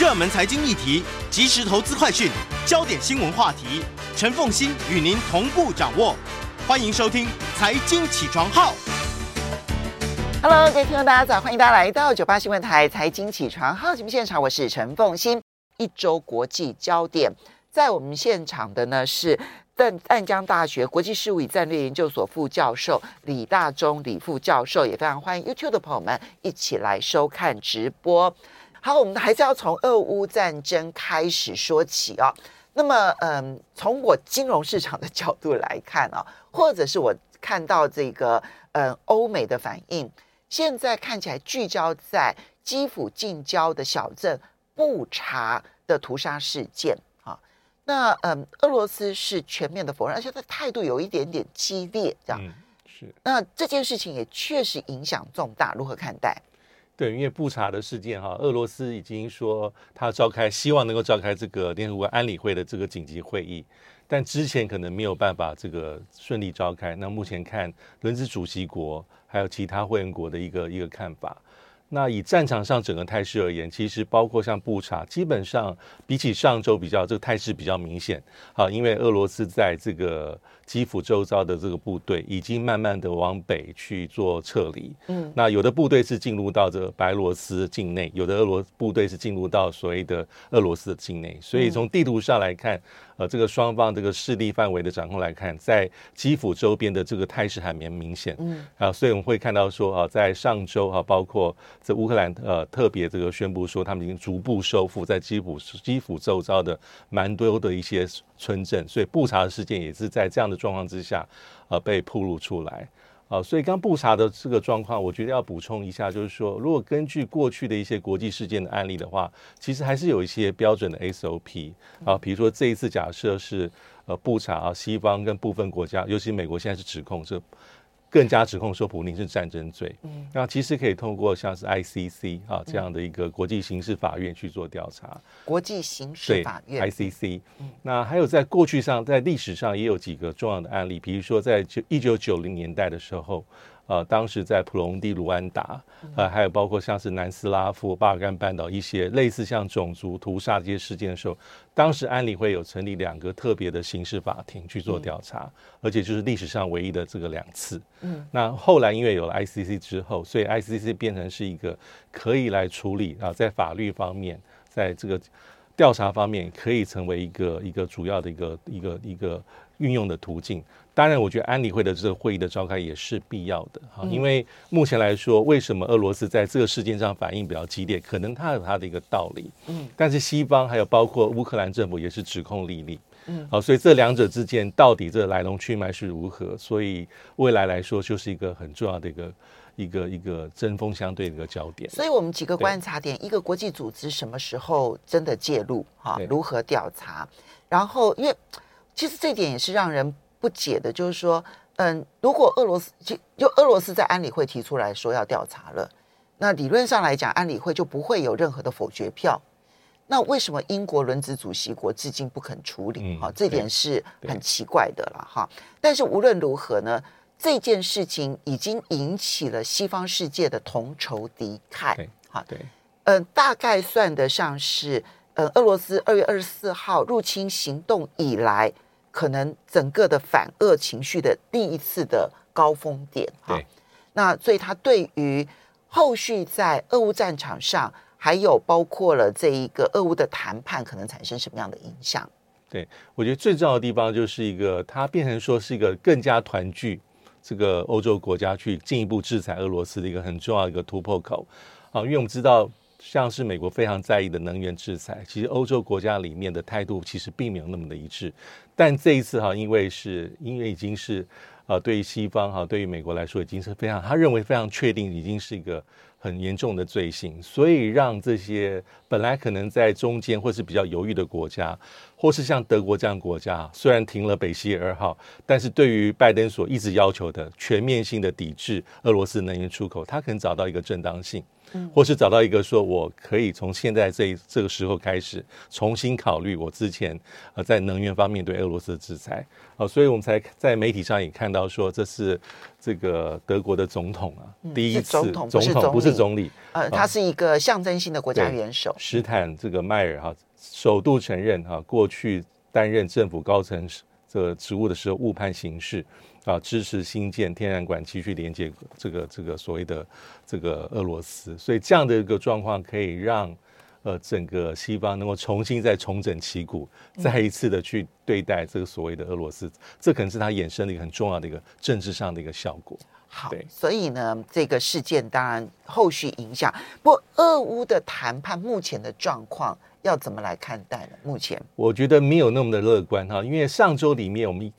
热门财经议题、即时投资快讯、焦点新闻话题，陈凤欣与您同步掌握。欢迎收听《财经起床号》。Hello，各位听众大家早，欢迎大家来到九八新闻台《财经起床号》节目现场，我是陈凤欣。一周国际焦点，在我们现场的呢是淡淡江大学国际事务与战略研究所副教授李大中李副教授，也非常欢迎 YouTube 的朋友们一起来收看直播。好，我们还是要从俄乌战争开始说起啊、哦。那么，嗯，从我金融市场的角度来看啊、哦，或者是我看到这个，嗯，欧美的反应，现在看起来聚焦在基辅近郊的小镇布查的屠杀事件啊。那，嗯，俄罗斯是全面的否认，而且他态度有一点点激烈，这样。嗯，是。那这件事情也确实影响重大，如何看待？对，因为布查的事件哈，俄罗斯已经说他召开，希望能够召开这个联合国安理会的这个紧急会议，但之前可能没有办法这个顺利召开。那目前看轮值主席国还有其他会员国的一个一个看法。那以战场上整个态势而言，其实包括像布查，基本上比起上周比较，这个态势比较明显。好，因为俄罗斯在这个基辅周遭的这个部队已经慢慢的往北去做撤离。嗯，那有的部队是进入到这个白罗斯境内，有的俄罗部队是进入到所谓的俄罗斯的境内。所以从地图上来看。呃，这个双方这个势力范围的掌控来看，在基辅周边的这个态势还蛮明显。嗯，啊，所以我们会看到说啊，在上周啊，包括这乌克兰呃特别这个宣布说，他们已经逐步收复在基辅基辅周遭的蛮多的一些村镇，所以布查的事件也是在这样的状况之下，呃，被暴露出来。好，所以刚布查的这个状况，我觉得要补充一下，就是说，如果根据过去的一些国际事件的案例的话，其实还是有一些标准的 SOP 啊，比如说这一次假设是呃布查啊，西方跟部分国家，尤其美国现在是指控这。更加指控说普林是战争罪，嗯，那其实可以通过像是 ICC 啊这样的一个国际刑事法院去做调查。国际刑事法院。ICC，那还有在过去上，在历史上也有几个重要的案例，比如说在九一九九零年代的时候。呃，当时在普隆蒂、卢安达，呃，还有包括像是南斯拉夫、巴尔干半岛一些类似像种族屠杀这些事件的时候，当时安理会有成立两个特别的刑事法庭去做调查，而且就是历史上唯一的这个两次。嗯，那后来因为有了 ICC 之后，所以 ICC 变成是一个可以来处理啊，在法律方面，在这个调查方面可以成为一个一个主要的一个一个一个运用的途径。当然，我觉得安理会的这个会议的召开也是必要的哈，因为目前来说，为什么俄罗斯在这个事件上反应比较激烈？可能它有它的一个道理，嗯，但是西方还有包括乌克兰政府也是指控莉莉，嗯，好，所以这两者之间到底这来龙去脉是如何？所以未来来说就是一个很重要的一个一个一个针锋相对的一个焦点。所以我们几个观察点：一个国际组织什么时候真的介入？哈，如何调查？然后，因为其实这点也是让人。不解的就是说，嗯，如果俄罗斯就就俄罗斯在安理会提出来说要调查了，那理论上来讲，安理会就不会有任何的否决票。那为什么英国轮值主席国至今不肯处理？哈、嗯，这点是很奇怪的了哈。但是无论如何呢，这件事情已经引起了西方世界的同仇敌忾。哈，对，嗯，大概算得上是，嗯，俄罗斯二月二十四号入侵行动以来。可能整个的反恶情绪的第一次的高峰点哈，那所以他对于后续在俄乌战场上，还有包括了这一个俄乌的谈判，可能产生什么样的影响？对，我觉得最重要的地方就是一个，它变成说是一个更加团聚这个欧洲国家去进一步制裁俄罗斯的一个很重要的一个突破口啊，因为我们知道。像是美国非常在意的能源制裁，其实欧洲国家里面的态度其实并没有那么的一致。但这一次哈，因为是因为已经是呃，对于西方哈，对于美国来说已经是非常，他认为非常确定已经是一个很严重的罪行，所以让这些本来可能在中间或是比较犹豫的国家，或是像德国这样国家，虽然停了北溪二号，但是对于拜登所一直要求的全面性的抵制俄罗斯能源出口，他可能找到一个正当性。或是找到一个说，我可以从现在这这个时候开始重新考虑我之前呃在能源方面对俄罗斯的制裁，哦，所以我们才在媒体上也看到说，这是这个德国的总统啊，第一次总统总统不是总理，呃，他是一个象征性的国家元首，史坦这个迈尔哈首度承认哈过去担任政府高层这个职务的时候误判形势。啊，支持新建天然管继续连接这个这个所谓的这个俄罗斯，所以这样的一个状况可以让呃整个西方能够重新再重整旗鼓，再一次的去对待这个所谓的俄罗斯，这可能是它衍生的一个很重要的一个政治上的一个效果。好，所以呢，这个事件当然后续影响，不过俄乌的谈判目前的状况要怎么来看待呢？目前我觉得没有那么的乐观哈，因为上周里面我们。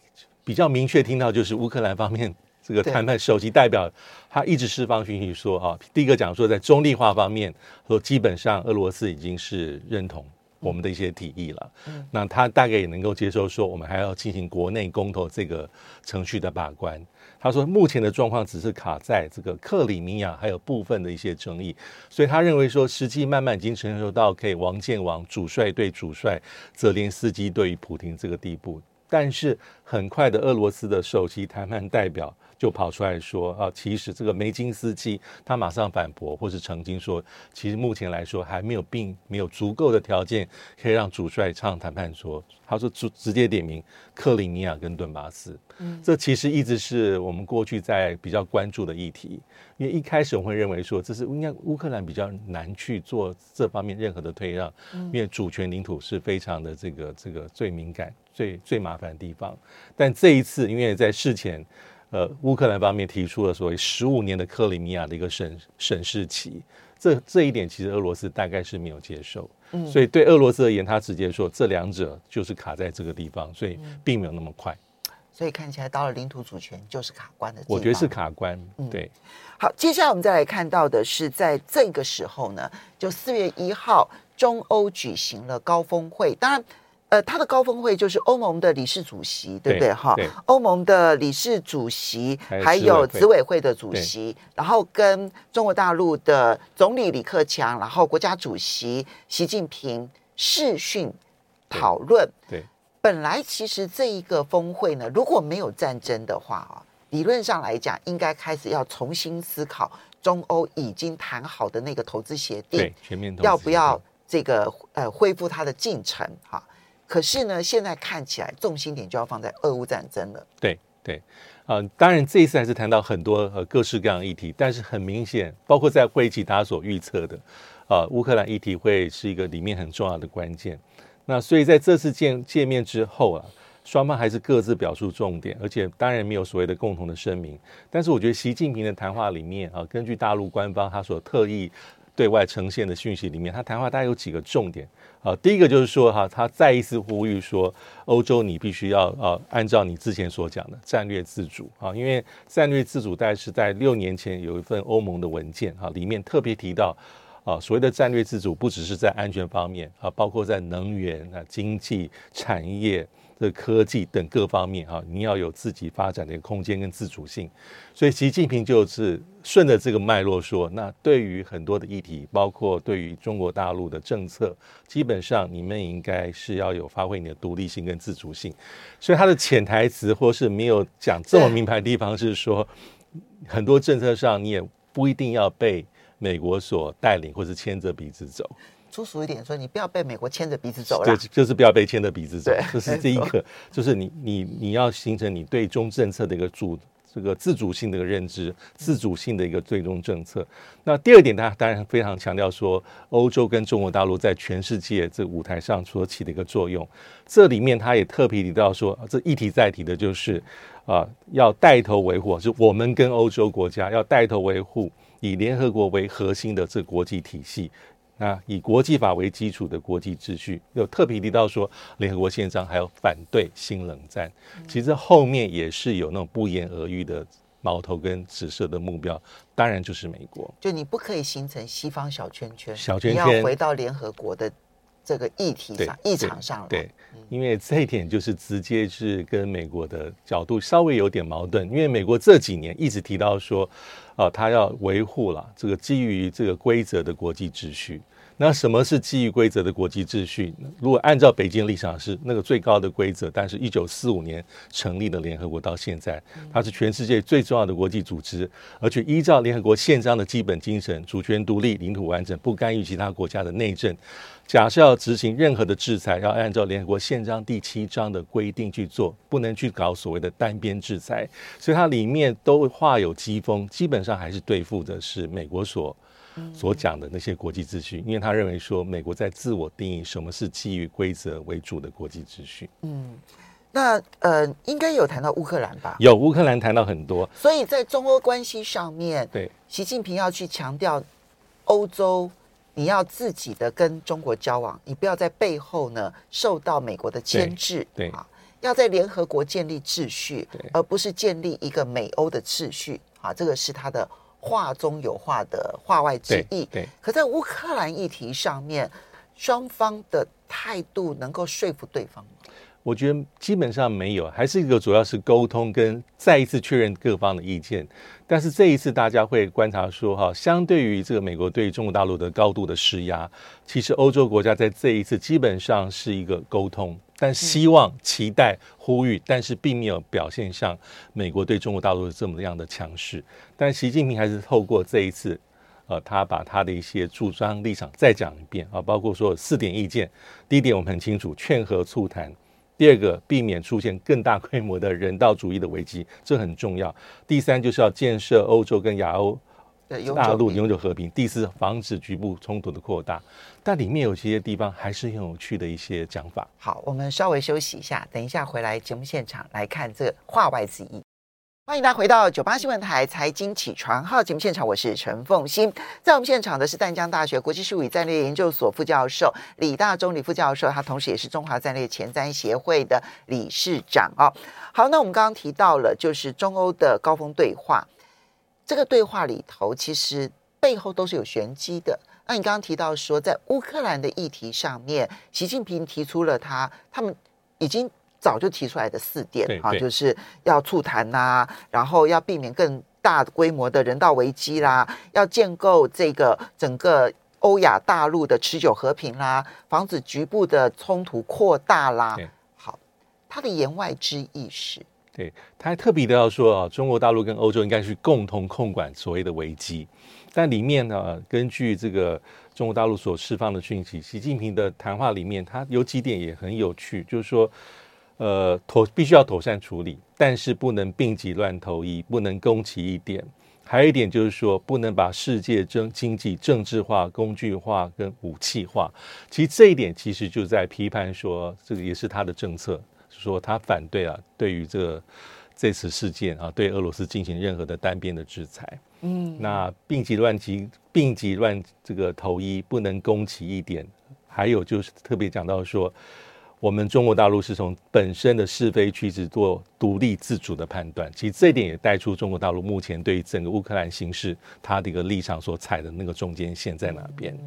比较明确听到就是乌克兰方面这个谈判首席代表，他一直释放讯息说啊，第一个讲说在中立化方面，说基本上俄罗斯已经是认同我们的一些提议了。那他大概也能够接受说，我们还要进行国内公投这个程序的把关。他说目前的状况只是卡在这个克里米亚还有部分的一些争议，所以他认为说实际慢慢已经成熟到可以王建王，主帅对主帅，泽连斯基对于普廷这个地步。但是很快的，俄罗斯的首席谈判代表就跑出来说啊，其实这个梅金斯基他马上反驳，或是澄清说，其实目前来说还没有并没有足够的条件可以让主帅唱谈判桌。他说直直接点名克里米亚跟顿巴斯，嗯，这其实一直是我们过去在比较关注的议题，因为一开始我们会认为说，这是应该乌克兰比较难去做这方面任何的退让，因为主权领土是非常的这个这个最敏感。最最麻烦的地方，但这一次，因为在事前，呃，乌克兰方面提出了所谓十五年的克里米亚的一个审审视期，这这一点其实俄罗斯大概是没有接受，嗯，所以对俄罗斯而言，他直接说这两者就是卡在这个地方，所以并没有那么快，所以看起来到了领土主权就是卡关的我觉得是卡关，对。嗯、好，接下来我们再来看到的是，在这个时候呢，就四月一号，中欧举行了高峰会，当然。呃，他的高峰会就是欧盟的理事主席，对不对？哈，欧盟的理事主席，还有执委会的主席，然后跟中国大陆的总理李克强，然后国家主席习近平视讯讨论。对，本来其实这一个峰会呢，如果没有战争的话啊，理论上来讲，应该开始要重新思考中欧已经谈好的那个投资协定，全面要不要这个呃恢复它的进程？哈。可是呢，现在看起来重心点就要放在俄乌战争了。对对，啊、呃，当然这一次还是谈到很多呃各式各样议题，但是很明显，包括在会期大家所预测的，呃，乌克兰议题会是一个里面很重要的关键。那所以在这次见见面之后啊，双方还是各自表述重点，而且当然没有所谓的共同的声明。但是我觉得习近平的谈话里面啊，根据大陆官方他所特意对外呈现的讯息里面，他谈话大概有几个重点。啊，第一个就是说哈，他再一次呼吁说，欧洲你必须要啊，按照你之前所讲的战略自主啊，因为战略自主大概是在六年前有一份欧盟的文件哈，里面特别提到啊，所谓的战略自主不只是在安全方面啊，包括在能源啊、经济产业。的科技等各方面哈，你要有自己发展的一个空间跟自主性，所以习近平就是顺着这个脉络说，那对于很多的议题，包括对于中国大陆的政策，基本上你们应该是要有发挥你的独立性跟自主性。所以他的潜台词或是没有讲这么明白的地方是说，很多政策上你也不一定要被美国所带领或是牵着鼻子走。粗俗一点说，你不要被美国牵着鼻子走了。对，就是不要被牵着鼻子走。这是第一个，就是你你你要形成你对中政策的一个主这个自主性的一个认知，自主性的一个最终政策。那第二点，他当然非常强调说，欧洲跟中国大陆在全世界这舞台上所起的一个作用。这里面他也特别提到说，这一提再提的就是啊，要带头维护，就我们跟欧洲国家要带头维护以联合国为核心的这国际体系。那以国际法为基础的国际秩序，有特别提到说，联合国宪章还有反对新冷战，其实后面也是有那种不言而喻的矛头跟指射的目标，当然就是美国。就你不可以形成西方小圈圈，小圈圈你要回到联合国的这个议题上、议场上对。对，因为这一点就是直接是跟美国的角度稍微有点矛盾，因为美国这几年一直提到说，啊、呃，他要维护了这个基于这个规则的国际秩序。那什么是基于规则的国际秩序？如果按照北京立场是那个最高的规则，但是一九四五年成立的联合国到现在，它是全世界最重要的国际组织，而且依照联合国宪章的基本精神，主权独立、领土完整，不干预其他国家的内政。假设要执行任何的制裁，要按照联合国宪章第七章的规定去做，不能去搞所谓的单边制裁。所以它里面都画有机锋，基本上还是对付的是美国所。所讲的那些国际秩序，因为他认为说美国在自我定义什么是基于规则为主的国际秩序。嗯，那呃，应该有谈到乌克兰吧？有乌克兰谈到很多，所以在中欧关系上面，对习近平要去强调，欧洲你要自己的跟中国交往，你不要在背后呢受到美国的牵制，对，对啊，要在联合国建立秩序，而不是建立一个美欧的秩序啊，这个是他的。话中有话的话外之意。对，对，可在乌克兰议题上面，双方的态度能够说服对方吗？我觉得基本上没有，还是一个主要是沟通跟再一次确认各方的意见。但是这一次大家会观察说，哈，相对于这个美国对中国大陆的高度的施压，其实欧洲国家在这一次基本上是一个沟通。但希望、期待、呼吁，但是并没有表现像美国对中国大陆的这么样的强势。但习近平还是透过这一次，呃，他把他的一些主张立场再讲一遍啊，包括说四点意见。第一点我们很清楚，劝和促谈；第二个，避免出现更大规模的人道主义的危机，这很重要；第三，就是要建设欧洲跟亚欧。大陆永久和平。第四，防止局部冲突的扩大。但里面有些地方还是很有趣的一些讲法。好，我们稍微休息一下，等一下回来节目现场来看这话外之意。欢迎大家回到九八新闻台财经起床号节目现场，我是陈凤欣。在我们现场的是淡江大学国际事务与战略研究所副教授李大中李副教授，他同时也是中华战略前瞻协会的理事长哦。好，那我们刚刚提到了就是中欧的高峰对话。这个对话里头，其实背后都是有玄机的。那你刚刚提到说，在乌克兰的议题上面，习近平提出了他他们已经早就提出来的四点啊，就是要促谈呐、啊，然后要避免更大规模的人道危机啦，要建构这个整个欧亚大陆的持久和平啦，防止局部的冲突扩大啦。好，他的言外之意是。他还特别的要说啊，中国大陆跟欧洲应该去共同控管所谓的危机。但里面呢，根据这个中国大陆所释放的讯息，习近平的谈话里面，他有几点也很有趣，就是说，呃，妥必须要妥善处理，但是不能病急乱投医，不能攻其一点。还有一点就是说，不能把世界政经济政治化、工具化跟武器化。其实这一点其实就在批判说，这个也是他的政策。说他反对啊，对于这个这次事件啊，对俄罗斯进行任何的单边的制裁。嗯，那病急乱急，病急乱这个投医，不能攻其一点。还有就是特别讲到说，我们中国大陆是从本身的是非曲直做独立自主的判断。其实这一点也带出中国大陆目前对于整个乌克兰形势，它的一个立场所踩的那个中间线在哪边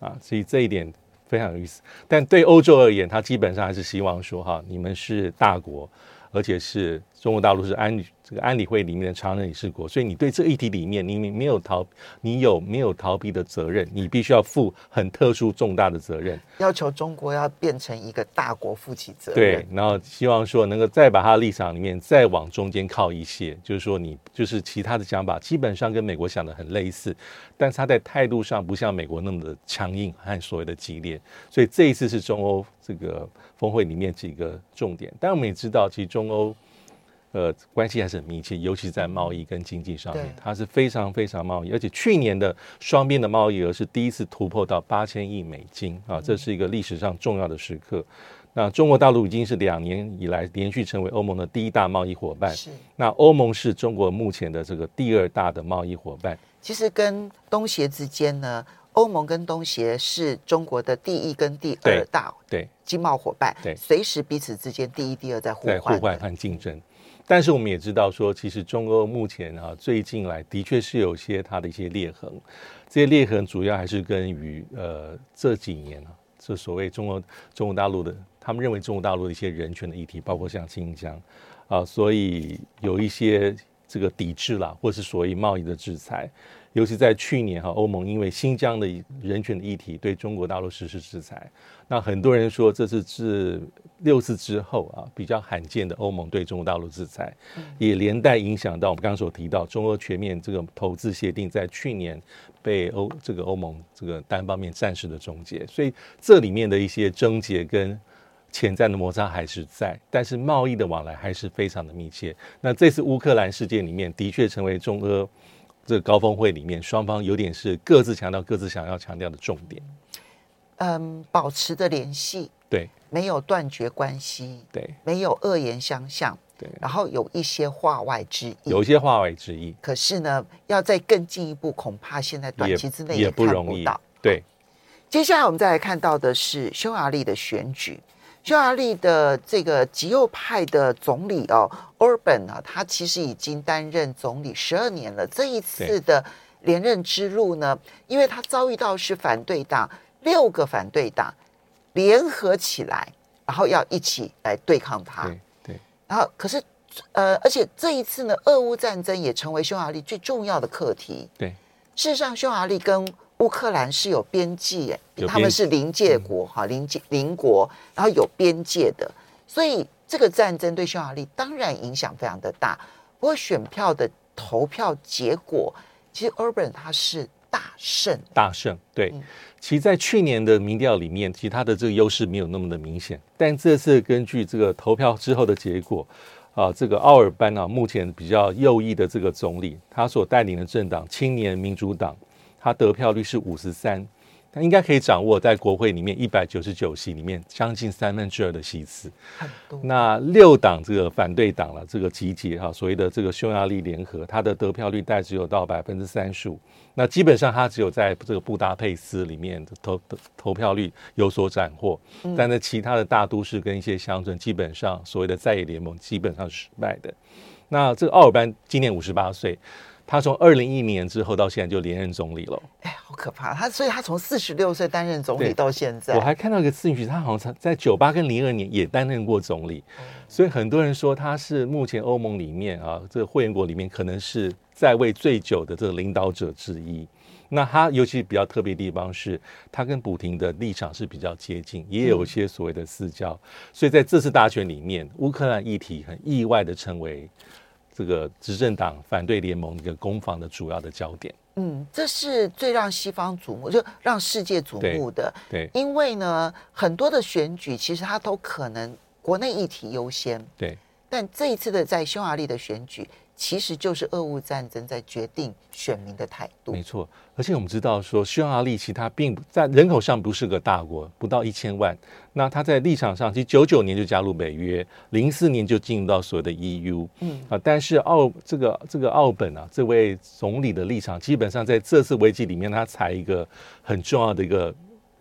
啊？所以这一点。非常有意思，但对欧洲而言，他基本上还是希望说哈，你们是大国，而且是中国大陆是安理这个安理会里面的常任理事国，所以你对这个议题里面，你没有逃，你有没有逃避的责任？你必须要负很特殊重大的责任，要求中国要变成一个大国负起责任。对，然后希望说能够再把他立场里面再往中间靠一些，就是说你就是其他的想法基本上跟美国想的很类似，但是他在态度上不像美国那么的强硬和所谓的激烈，所以这一次是中欧这个峰会里面几个重点。但我们也知道，其实中欧。呃，关系还是很密切，尤其在贸易跟经济上面，它是非常非常贸易，而且去年的双边的贸易额是第一次突破到八千亿美金啊，这是一个历史上重要的时刻。那中国大陆已经是两年以来连续成为欧盟的第一大贸易伙伴，是。那欧盟是中国目前的这个第二大的贸易伙伴。其实跟东协之间呢，欧盟跟东协是中国的第一跟第二大对经贸伙伴，对，随时彼此之间第一、第二在互换、在互换和竞争。但是我们也知道说，其实中欧目前啊最近来的确是有些它的一些裂痕，这些裂痕主要还是跟于呃这几年啊，这所谓中国中国大陆的，他们认为中国大陆的一些人权的议题，包括像新疆啊，所以有一些这个抵制啦，或是所谓贸易的制裁。尤其在去年哈，欧盟因为新疆的人权的议题对中国大陆实施制裁，那很多人说这是自六次之后啊比较罕见的欧盟对中国大陆制裁，也连带影响到我们刚刚所提到中欧全面这个投资协定在去年被欧这个欧盟这个单方面暂时的终结，所以这里面的一些症结跟潜在的摩擦还是在，但是贸易的往来还是非常的密切。那这次乌克兰事件里面的确成为中俄。这个高峰会里面，双方有点是各自强调各自想要强调的重点。嗯，保持的联系，对，没有断绝关系，对，没有恶言相向，对，然后有一些话外之意，有一些话外之意。可是呢，要再更进一步，恐怕现在短期之内也，也不容易。对，接下来我们再来看到的是匈牙利的选举。匈牙利的这个极右派的总理哦，Orban 啊，他其实已经担任总理十二年了。这一次的连任之路呢，因为他遭遇到是反对党六个反对党联合起来，然后要一起来对抗他。对，对。然后可是呃，而且这一次呢，俄乌战争也成为匈牙利最重要的课题。对，事实上，匈牙利跟乌克兰是有边界，他们是邻界国哈，邻界邻国，然后有边界的，所以这个战争对匈牙利当然影响非常的大。不过选票的投票结果，其实 Urban 他是大胜，大胜。对，其实，在去年的民调里面，其实他的这个优势没有那么的明显，但这次根据这个投票之后的结果，啊，这个奥尔班啊，目前比较右翼的这个总理，他所带领的政党青年民主党。他得票率是五十三，他应该可以掌握在国会里面一百九十九席里面将近三分之二的席次。那六党这个反对党了，这个集结哈，所谓的这个匈牙利联合，他的得票率大概只有到百分之三十五。那基本上他只有在这个布达佩斯里面的投投票率有所斩获，但在其他的大都市跟一些乡村，基本上所谓的在野联盟基本上是失败的。那这个奥尔班今年五十八岁。他从二零一一年之后到现在就连任总理了，哎，好可怕！他所以，他从四十六岁担任总理到现在，我还看到一个资讯，他好像在九八跟零二年也担任过总理，所以很多人说他是目前欧盟里面啊，这个会员国里面可能是在位最久的这个领导者之一。那他尤其比较特别的地方是，他跟普廷的立场是比较接近，也有一些所谓的私交，所以在这次大选里面，乌克兰议题很意外的成为。这个执政党反对联盟一个攻防的主要的焦点，嗯，这是最让西方瞩目，就让世界瞩目的。对，对，因为呢，很多的选举其实它都可能国内议题优先。对，但这一次的在匈牙利的选举。其实就是俄乌战争在决定选民的态度。没错，而且我们知道说，匈牙利其实它并不在人口上不是个大国，不到一千万。那它在立场上，其实九九年就加入北约，零四年就进入到所谓的 EU。嗯啊，但是奥这个这个奥本啊，这位总理的立场，基本上在这次危机里面，他采一个很重要的一个。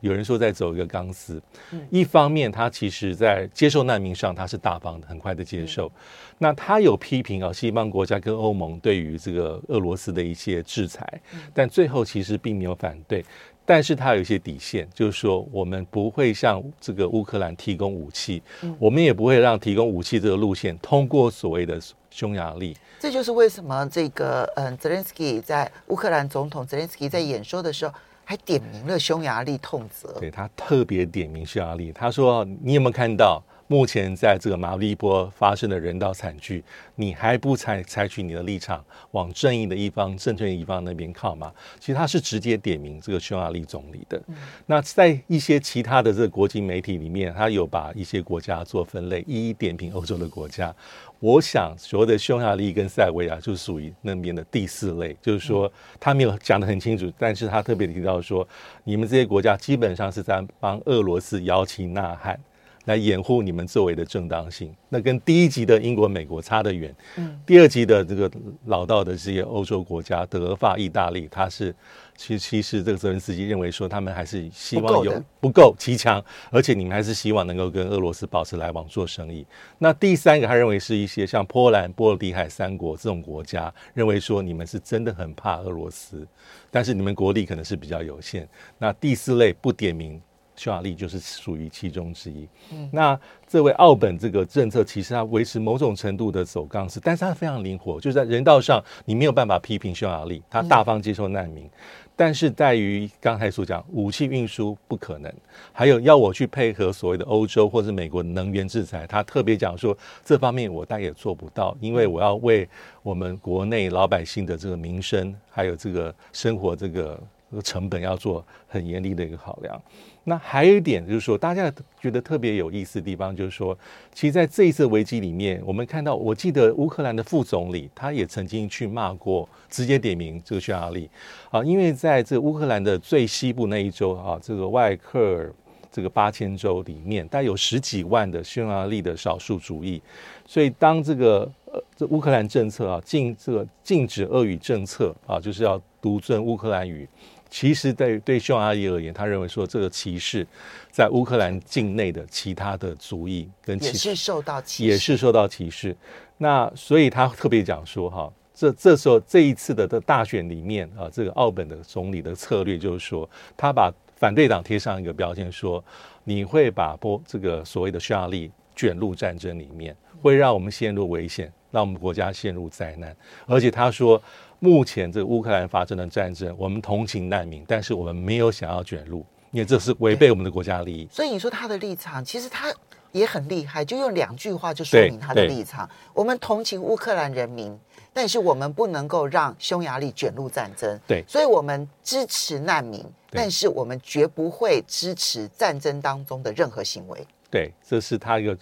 有人说在走一个钢丝，一方面他其实在接受难民上他是大方的，很快的接受。那他有批评啊，西方国家跟欧盟对于这个俄罗斯的一些制裁，但最后其实并没有反对。但是他有一些底线，就是说我们不会向这个乌克兰提供武器，我们也不会让提供武器这个路线通过所谓的匈牙利。这就是为什么这个嗯，泽连斯基在乌克兰总统泽连斯基在演说的时候。还点名了匈牙利痛责，对，他特别点名匈牙利。他说：“你有没有看到目前在这个马利波发生的人道惨剧？你还不采采取你的立场，往正义的一方、正确的一方那边靠吗？”其实他是直接点名这个匈牙利总理的。嗯、那在一些其他的这个国际媒体里面，他有把一些国家做分类，一一点评欧洲的国家。我想所谓的匈牙利跟塞尔维亚就属于那边的第四类，就是说他没有讲得很清楚，但是他特别提到说，你们这些国家基本上是在帮俄罗斯摇旗呐喊，来掩护你们作为的正当性。那跟第一级的英国、美国差得远。嗯，第二级的这个老道的这些欧洲国家，德、法、意大利，他是。其实，其实这个泽伦斯基认为说，他们还是希望有不够齐强，而且你们还是希望能够跟俄罗斯保持来往做生意。那第三个，他认为是一些像波兰、波罗的海三国这种国家，认为说你们是真的很怕俄罗斯，但是你们国力可能是比较有限。那第四类不点名。匈牙利就是属于其中之一。嗯，那这位奥本这个政策其实它维持某种程度的走钢丝，但是它非常灵活，就是在人道上你没有办法批评匈牙利，它大方接受难民。嗯、但是在于刚才所讲武器运输不可能，还有要我去配合所谓的欧洲或是美国能源制裁，他特别讲说这方面我大概也做不到，因为我要为我们国内老百姓的这个民生还有这个生活这个这个成本要做很严厉的一个考量。那还有一点就是说，大家觉得特别有意思的地方，就是说，其实在这一次危机里面，我们看到，我记得乌克兰的副总理他也曾经去骂过，直接点名这个匈牙利啊，因为在这乌克兰的最西部那一州啊，这个外克尔这个八千州里面，大概有十几万的匈牙利的少数族裔，所以当这个呃这乌克兰政策啊禁这个禁止俄语政策啊，就是要独尊乌克兰语。其实对对匈牙利而言，他认为说这个歧视在乌克兰境内的其他的族裔跟其也是受到歧视，也是受到歧视。那所以他特别讲说哈，这这时候这一次的的大选里面啊，这个奥本的总理的策略就是说，他把反对党贴上一个标签，说你会把波这个所谓的匈牙利卷入战争里面，会让我们陷入危险，让我们国家陷入灾难。而且他说。目前这个乌克兰发生的战争，我们同情难民，但是我们没有想要卷入，因为这是违背我们的国家利益。所以你说他的立场，其实他也很厉害，就用两句话就说明他的立场。我们同情乌克兰人民，但是我们不能够让匈牙利卷入战争。对，所以我们支持难民，但是我们绝不会支持战争当中的任何行为。对，这是他一个。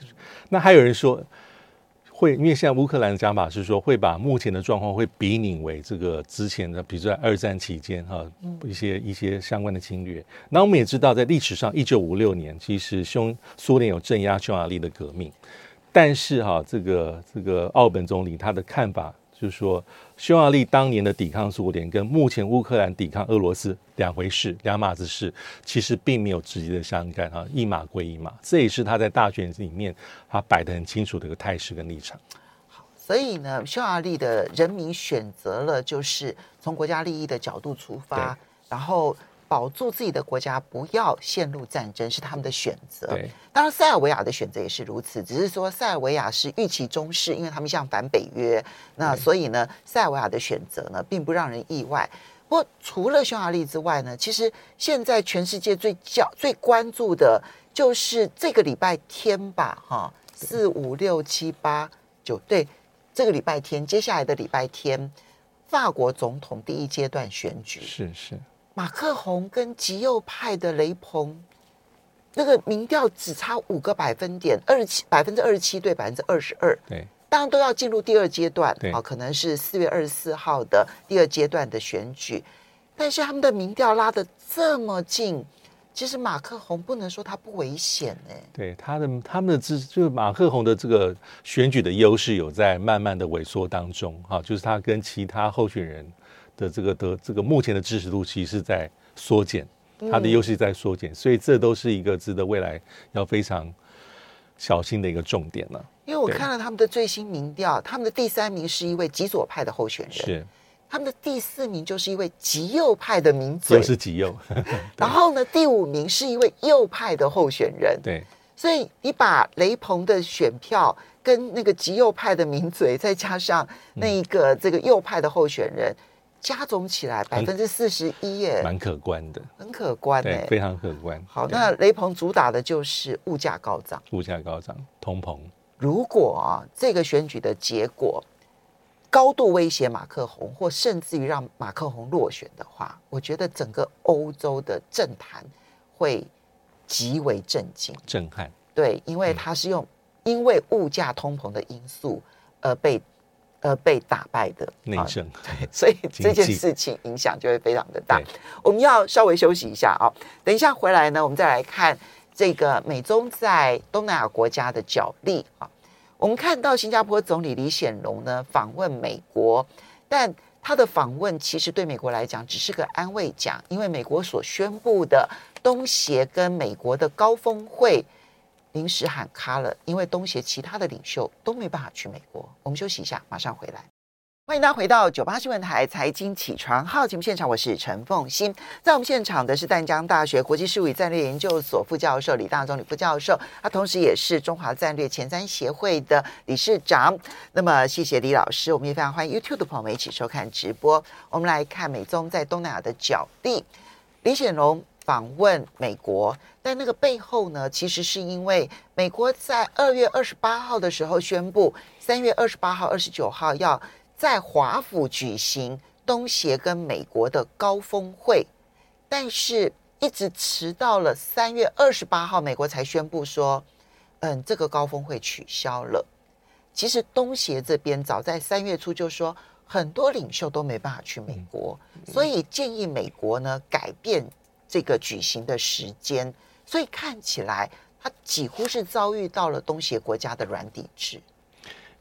那还有人说。会，因为现在乌克兰的讲法是说，会把目前的状况会比拟为这个之前的，比如说在二战期间哈，一些一些相关的侵略。那我们也知道，在历史上，一九五六年其实匈苏联有镇压匈牙利的革命，但是哈，这个这个奥本总理他的看法。就是说，匈牙利当年的抵抗苏联，跟目前乌克兰抵抗俄罗斯两回事，两码子事，其实并没有直接的相干啊，一码归一码。这也是他在大选里面他摆得很清楚的一个态势跟立场。好，所以呢，匈牙利的人民选择了，就是从国家利益的角度出发，然后。保住自己的国家，不要陷入战争，是他们的选择。对，当然塞尔维亚的选择也是如此，只是说塞尔维亚是预期中事，因为他们像反北约，那所以呢，塞尔维亚的选择呢，并不让人意外。不过除了匈牙利之外呢，其实现在全世界最叫最关注的就是这个礼拜天吧，哈，四五六七八九，对，这个礼拜天，接下来的礼拜天，法国总统第一阶段选举，是是。马克宏跟极右派的雷鹏，那个民调只差五个百分点，二十七百分之二十七对百分之二十二。对，当然都要进入第二阶段，对啊，可能是四月二十四号的第二阶段的选举。但是他们的民调拉得这么近，其实马克宏不能说他不危险呢。对，他的他们的支就是马克宏的这个选举的优势有在慢慢的萎缩当中，哈，就是他跟其他候选人。的这个的这个目前的支持度其实是在缩减，它的优势在缩减，所以这都是一个值得未来要非常小心的一个重点了。因为我看了他们的最新民调，他们的第三名是一位极左派的候选人，是他们的第四名就是一位极右派的名嘴，又是极右。然后呢，第五名是一位右派的候选人，对。所以你把雷鹏的选票跟那个极右派的名嘴，再加上那一个这个右派的候选人。加总起来百分之四十一耶，蛮可观的，很可观哎，非常可观。好，那雷鹏主打的就是物价高涨，物价高涨，通膨。如果啊，这个选举的结果高度威胁马克宏，或甚至于让马克宏落选的话，我觉得整个欧洲的政坛会极为震惊、震撼。对，因为他是用因为物价通膨的因素而被。呃，被打败的内政，对，所以这件事情影响就会非常的大。我们要稍微休息一下啊，等一下回来呢，我们再来看这个美中在东南亚国家的角力啊。我们看到新加坡总理李显龙呢访问美国，但他的访问其实对美国来讲只是个安慰奖，因为美国所宣布的东协跟美国的高峰会临时喊卡了，因为东协其他的领袖都没办法去美国。我们休息一下，马上回来。欢迎大家回到九八新闻台财经起床号节目现场，我是陈凤欣。在我们现场的是淡江大学国际事务与战略研究所副教授李大中李副教授，他同时也是中华战略前瞻协会的理事长。那么，谢谢李老师，我们也非常欢迎 YouTube 的朋友们一起收看直播。我们来看美中在东南亚的角力，李显龙访问美国，但那个背后呢，其实是因为美国在二月二十八号的时候宣布，三月二十八号、二十九号要。在华府举行东协跟美国的高峰会，但是一直迟到了三月二十八号，美国才宣布说，嗯，这个高峰会取消了。其实东协这边早在三月初就说，很多领袖都没办法去美国，所以建议美国呢改变这个举行的时间。所以看起来，他几乎是遭遇到了东协国家的软抵制。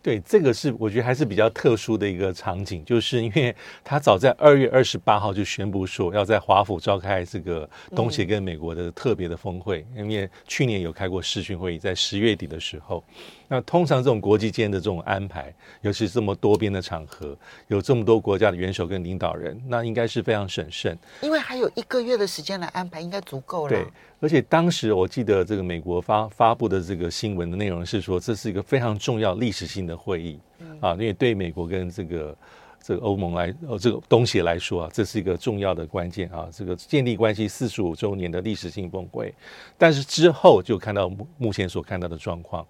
对，这个是我觉得还是比较特殊的一个场景，就是因为他早在二月二十八号就宣布说要在华府召开这个东协跟美国的特别的峰会，因为去年有开过视讯会议，在十月底的时候。那通常这种国际间的这种安排，尤其是这么多边的场合，有这么多国家的元首跟领导人，那应该是非常审慎。因为还有一个月的时间来安排，应该足够了。对，而且当时我记得这个美国发发布的这个新闻的内容是说，这是一个非常重要历史性的会议，嗯、啊，因为对美国跟这个这个欧盟来，呃，这个东协来说啊，这是一个重要的关键啊，这个建立关系四十五周年的历史性峰会。但是之后就看到目目前所看到的状况。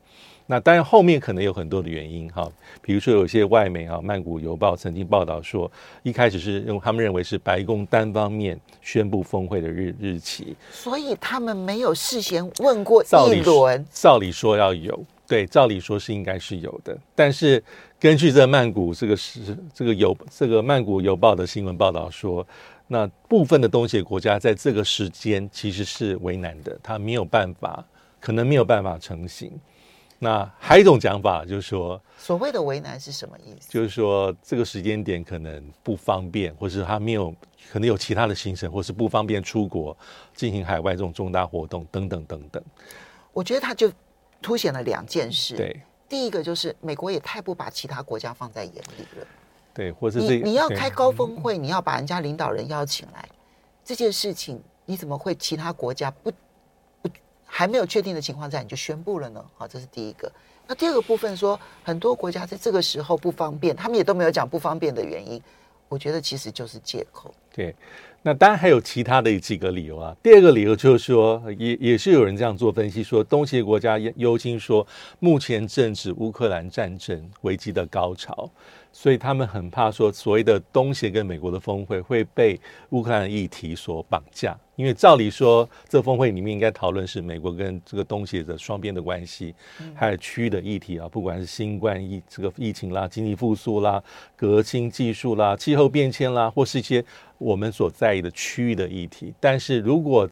那当然，后面可能有很多的原因哈，比如说有些外媒啊，《曼谷邮报》曾经报道说，一开始是用他们认为是白宫单方面宣布峰会的日日期，所以他们没有事先问过一轮。照理说要有，对，照理说是应该是有的，但是根据这曼谷这个是这个邮这个《曼谷邮报》的新闻报道说，那部分的东协国家在这个时间其实是为难的，他没有办法，可能没有办法成行。那还有一种讲法，就是说，所谓的为难是什么意思？就是说，这个时间点可能不方便，或是他没有可能有其他的行程，或是不方便出国进行海外这种重大活动等等等等。我觉得他就凸显了两件事。对，第一个就是美国也太不把其他国家放在眼里了。对，或是你你要开高峰会，你要把人家领导人邀请来，这件事情你怎么会其他国家不？还没有确定的情况下，你就宣布了呢？好，这是第一个。那第二个部分说，很多国家在这个时候不方便，他们也都没有讲不方便的原因。我觉得其实就是借口。对，那当然还有其他的几个理由啊。第二个理由就是说，也也是有人这样做分析，说东协国家忧心说，目前正值乌克兰战争危机的高潮。所以他们很怕说，所谓的东协跟美国的峰会会被乌克兰议题所绑架，因为照理说，这峰会里面应该讨论是美国跟这个东协的双边的关系，还有区域的议题啊，不管是新冠疫这个疫情啦、经济复苏啦、革新技术啦、气候变迁啦，或是一些我们所在意的区域的议题。但是如果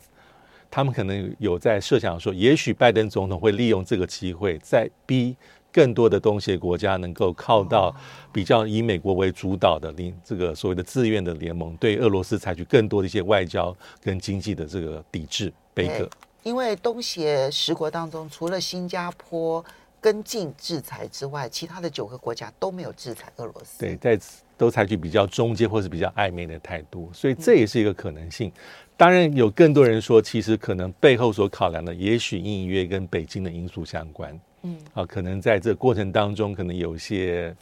他们可能有在设想说，也许拜登总统会利用这个机会再逼。更多的东协国家能够靠到比较以美国为主导的联这个所谓的自愿的联盟，对俄罗斯采取更多的一些外交跟经济的这个抵制。贝克，因为东协十国当中，除了新加坡跟进制裁之外，其他的九个国家都没有制裁俄罗斯。对，在都采取比较中间或是比较暧昧的态度，所以这也是一个可能性。当然，有更多人说，其实可能背后所考量的，也许隐隐约跟北京的因素相关。嗯，啊，可能在这个过程当中，可能有一些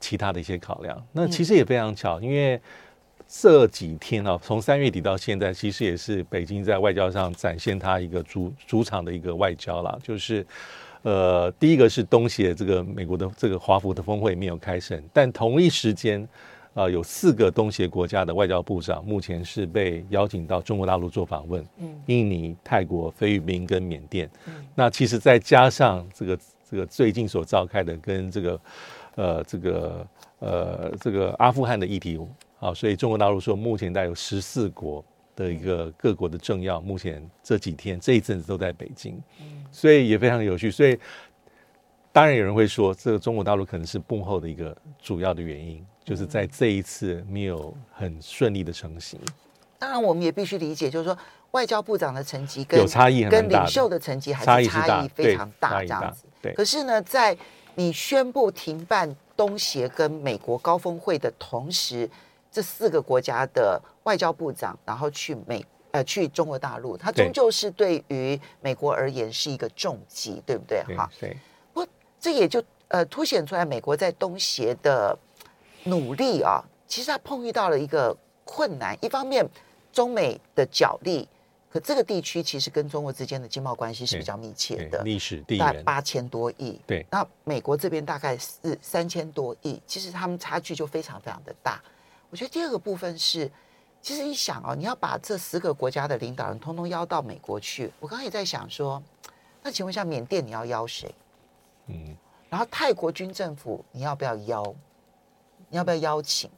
其他的一些考量。那其实也非常巧，因为这几天啊，从三月底到现在，其实也是北京在外交上展现它一个主主场的一个外交了。就是，呃，第一个是东协这个美国的这个华府的峰会没有开审，但同一时间。啊、呃，有四个东协国家的外交部长目前是被邀请到中国大陆做访问，嗯，印尼、泰国、菲律宾跟缅甸。嗯，那其实再加上这个这个最近所召开的跟这个呃这个呃这个阿富汗的议题，啊，所以中国大陆说目前大概有十四国的一个各国的政要，目前这几天这一阵子都在北京，所以也非常有趣。所以当然有人会说，这个中国大陆可能是幕后的一个主要的原因，就是在这一次没有很顺利的成型。当然，我们也必须理解，就是说外交部长的成绩跟有差异，跟领袖的成绩还是差异非常大，这样子。对。可是呢，在你宣布停办东协跟美国高峰会的同时，这四个国家的外交部长，然后去美呃去中国大陆，它终究是对于美国而言是一个重击，对不对？哈。对。不这也就呃凸显出来美国在东协的努力啊，其实他碰遇到了一个困难，一方面。中美的角力，可这个地区其实跟中国之间的经贸关系是比较密切的，历史地大概八千多亿。对，那美国这边大概是三千多亿，其实他们差距就非常非常的大。我觉得第二个部分是，其实一想哦，你要把这十个国家的领导人通通邀到美国去，我刚刚也在想说，那请问一下，缅甸你要邀谁？嗯，然后泰国军政府你要不要邀？你要不要邀请？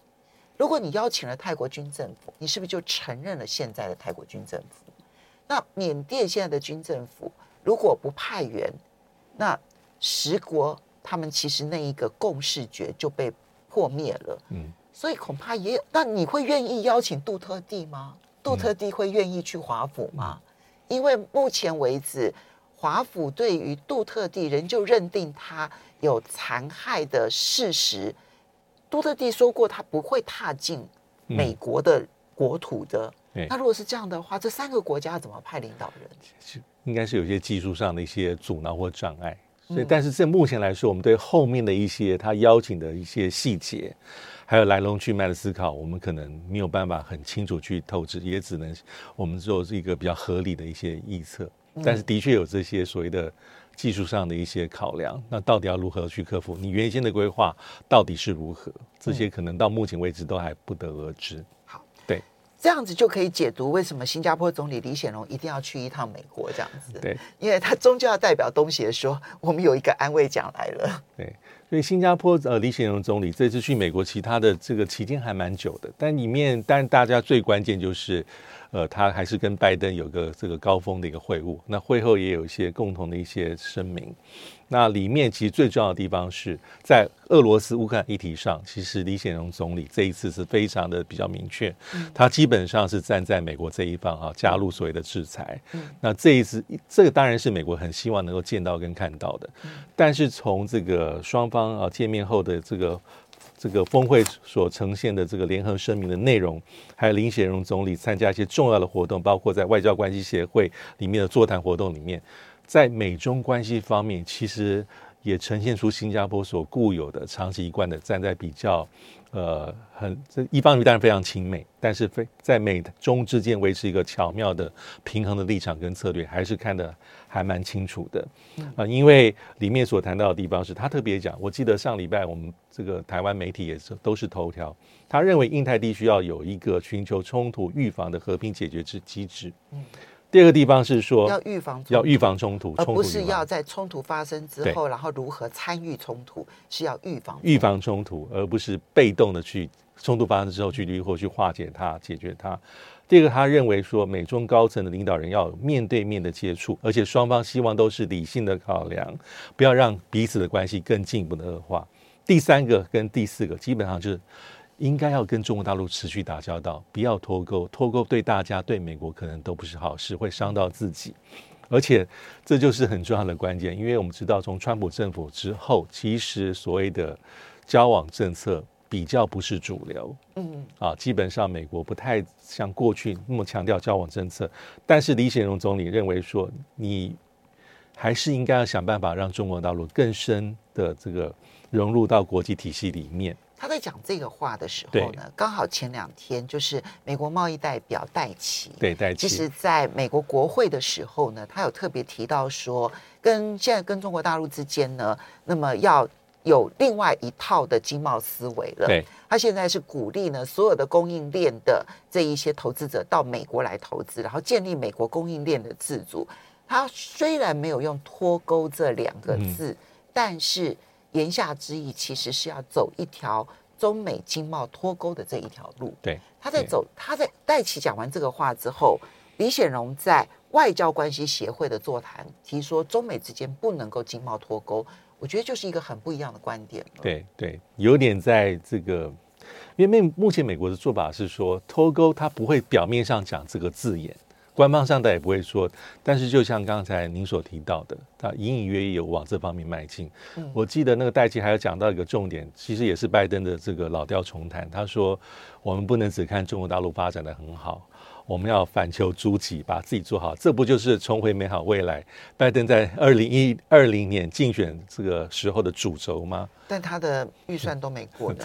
如果你邀请了泰国军政府，你是不是就承认了现在的泰国军政府？那缅甸现在的军政府如果不派员，那十国他们其实那一个共视觉就被破灭了。嗯，所以恐怕也有。那你会愿意邀请杜特地吗？杜特地会愿意去华府吗？因为目前为止，华府对于杜特地仍旧认定他有残害的事实。杜特地说过，他不会踏进美国的国土的。嗯、那如果是这样的话，这三个国家怎么派领导人？应该是有些技术上的一些阻挠或障碍。所以，但是在目前来说，我们对后面的一些他邀请的一些细节，还有来龙去脉的思考，我们可能没有办法很清楚去透支，也只能我们做一个比较合理的一些预测。但是，的确有这些所谓的。技术上的一些考量，那到底要如何去克服？你原先的规划到底是如何？这些可能到目前为止都还不得而知。好，对，这样子就可以解读为什么新加坡总理李显龙一定要去一趟美国这样子。对，因为他终究要代表东协说，我们有一个安慰奖来了。对，所以新加坡呃李显龙总理这次去美国，其他的这个期间还蛮久的，但里面但大家最关键就是。呃，他还是跟拜登有个这个高峰的一个会晤，那会后也有一些共同的一些声明。那里面其实最重要的地方是在俄罗斯乌克兰议题上，其实李显龙总理这一次是非常的比较明确，他基本上是站在美国这一方啊，加入所谓的制裁。那这一次，这个当然是美国很希望能够见到跟看到的，但是从这个双方啊见面后的这个。这个峰会所呈现的这个联合声明的内容，还有李显荣总理参加一些重要的活动，包括在外交关系协会里面的座谈活动里面，在美中关系方面，其实也呈现出新加坡所固有的长期一贯的站在比较。呃，很这一方面当然非常亲美，但是非在美中之间维持一个巧妙的平衡的立场跟策略，还是看得还蛮清楚的。啊、呃，因为里面所谈到的地方是他特别讲，我记得上礼拜我们这个台湾媒体也是都是头条，他认为印太地区要有一个寻求冲突预防的和平解决之机制。嗯。第二个地方是说要预防要预防冲突，而不是要在冲突发生之后，然后如何参与冲突，是要预防预防冲突，而不是被动的去冲突发生之后去如何去化解它、解决它。第二个，他认为说美中高层的领导人要有面对面的接触，而且双方希望都是理性的考量，不要让彼此的关系更进一步的恶化。第三个跟第四个基本上就是。应该要跟中国大陆持续打交道，不要脱钩。脱钩对大家、对美国可能都不是好事，会伤到自己。而且这就是很重要的关键，因为我们知道，从川普政府之后，其实所谓的交往政策比较不是主流。嗯，啊，基本上美国不太像过去那么强调交往政策。但是李显荣总理认为说，你还是应该要想办法让中国大陆更深的这个融入到国际体系里面。他在讲这个话的时候呢，刚好前两天就是美国贸易代表戴琪，对戴奇，其实在美国国会的时候呢，他有特别提到说，跟现在跟中国大陆之间呢，那么要有另外一套的经贸思维了。对，他现在是鼓励呢，所有的供应链的这一些投资者到美国来投资，然后建立美国供应链的自主。他虽然没有用脱钩这两个字，嗯、但是。言下之意其实是要走一条中美经贸脱钩的这一条路。对，他在走，他在戴琪讲完这个话之后，李显荣在外交关系协会的座谈提说，中美之间不能够经贸脱钩。我觉得就是一个很不一样的观点。对对，有点在这个，因为目前美国的做法是说脱钩，他不会表面上讲这个字眼。官方上他也不会说，但是就像刚才您所提到的，他隐隐约约有往这方面迈进。嗯、我记得那个戴琪还有讲到一个重点，其实也是拜登的这个老调重弹。他说，我们不能只看中国大陆发展的很好。我们要反求诸己，把自己做好，这不就是重回美好未来？拜登在二零一二零年竞选这个时候的主轴吗？但他的预算都没过的。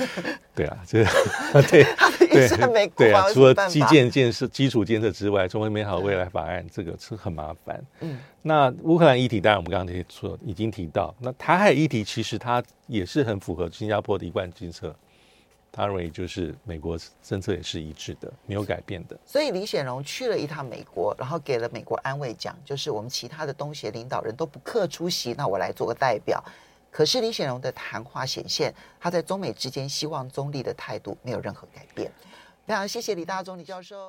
对啊，这 对他的预算没过，对啊，除了基建建设、基础建设之外，重回美好未来法案这个是很麻烦。嗯，那乌克兰议题当然我们刚刚说已经提到，那台海议题其实它也是很符合新加坡的一贯政策。他认为就是美国政策也是一致的，没有改变的。所以李显龙去了一趟美国，然后给了美国安慰奖，就是我们其他的东协领导人都不克出席，那我来做个代表。可是李显龙的谈话显现，他在中美之间希望中立的态度没有任何改变。非常谢谢李大中李教授。